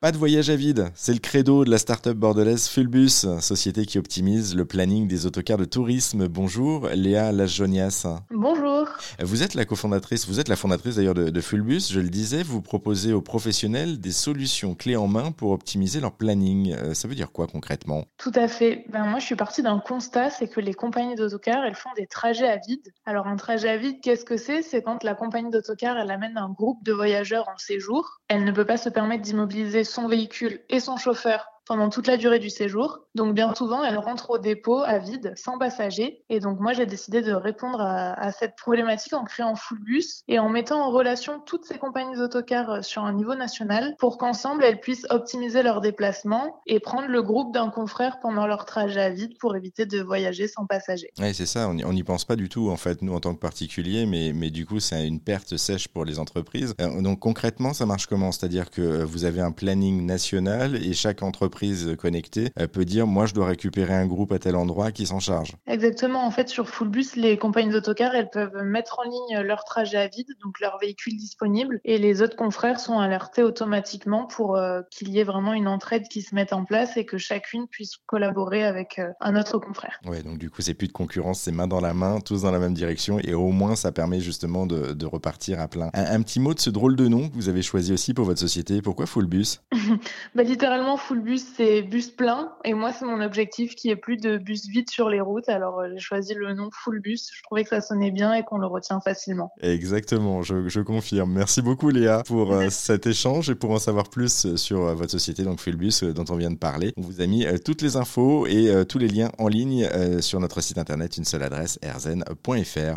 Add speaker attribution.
Speaker 1: Pas de voyage à vide, c'est le credo de la start-up bordelaise Fulbus, société qui optimise le planning des autocars de tourisme. Bonjour Léa Lajonias.
Speaker 2: Bonjour.
Speaker 1: Vous êtes la cofondatrice, vous êtes la fondatrice d'ailleurs de, Fulbus, je le disais, vous proposez aux professionnels des solutions clés en main pour optimiser leur planning. Euh, ça veut dire quoi concrètement?
Speaker 2: Tout à fait. Ben, moi je suis partie d'un constat, c'est que les compagnies d'autocars, elles font des trajets à vide. Alors un trajet à vide, qu'est-ce que c'est? C'est quand la compagnie d'autocar, elle amène un groupe de voyageurs en séjour. Elle ne peut pas se permettre d'immobiliser son véhicule et son chauffeur pendant toute la durée du séjour. Donc bien souvent, elle rentre au dépôt à vide, sans passagers. Et donc moi, j'ai décidé de répondre à, cette problématique en créant Fullbus et en mettant en relation toutes ces compagnies d'autocars euh, sur un niveau national pour qu'ensemble, elles puissent optimiser leurs déplacements et prendre le groupe d'un confrère pendant leur trajet à vide pour éviter de voyager sans passagers.
Speaker 1: Oui, c'est ça. On n'y pense pas du tout, en fait, nous, en tant que particuliers, mais, mais du coup, c'est une perte sèche pour les entreprises. Euh, donc concrètement, ça marche comment? C'est-à-dire que vous avez un planning national et chaque entreprise connectée peut dire moi je dois récupérer un groupe à tel endroit qui s'en charge.
Speaker 2: Exactement. En fait, sur Fullbus, les compagnies d'autocars, elles peuvent mettre en ligne leur trajet à vide, donc leur véhicule disponible, et les autres confrères sont alertés automatiquement pour euh, qu'il y ait vraiment une entraide qui se mette en place et que chacune puisse collaborer avec euh, un autre confrère.
Speaker 1: Ouais, donc du coup, c'est plus de concurrence, c'est main dans la main, tous dans la même direction, et au moins ça permet justement de, repartir à plein. Un, petit mot de ce drôle de nom que vous avez choisi aussi pour votre société. Pourquoi Fullbus
Speaker 2: bah, Littéralement, Fullbus, c'est bus plein. Et moi, c'est mon objectif qui est plus de bus vide sur les routes. Alors, euh, j'ai choisi le nom Full Bus. Je trouvais que ça sonnait bien et qu'on le retient facilement.
Speaker 1: Exactement, je, confirme. Merci beaucoup, Léa, pour euh, cet échange et pour en savoir plus euh, sur votre société, donc Full Bus, dont on vient de parler. On vous a mis toutes les infos et tous les liens en ligne sur notre site internet, une seule adresse, erzen.fr.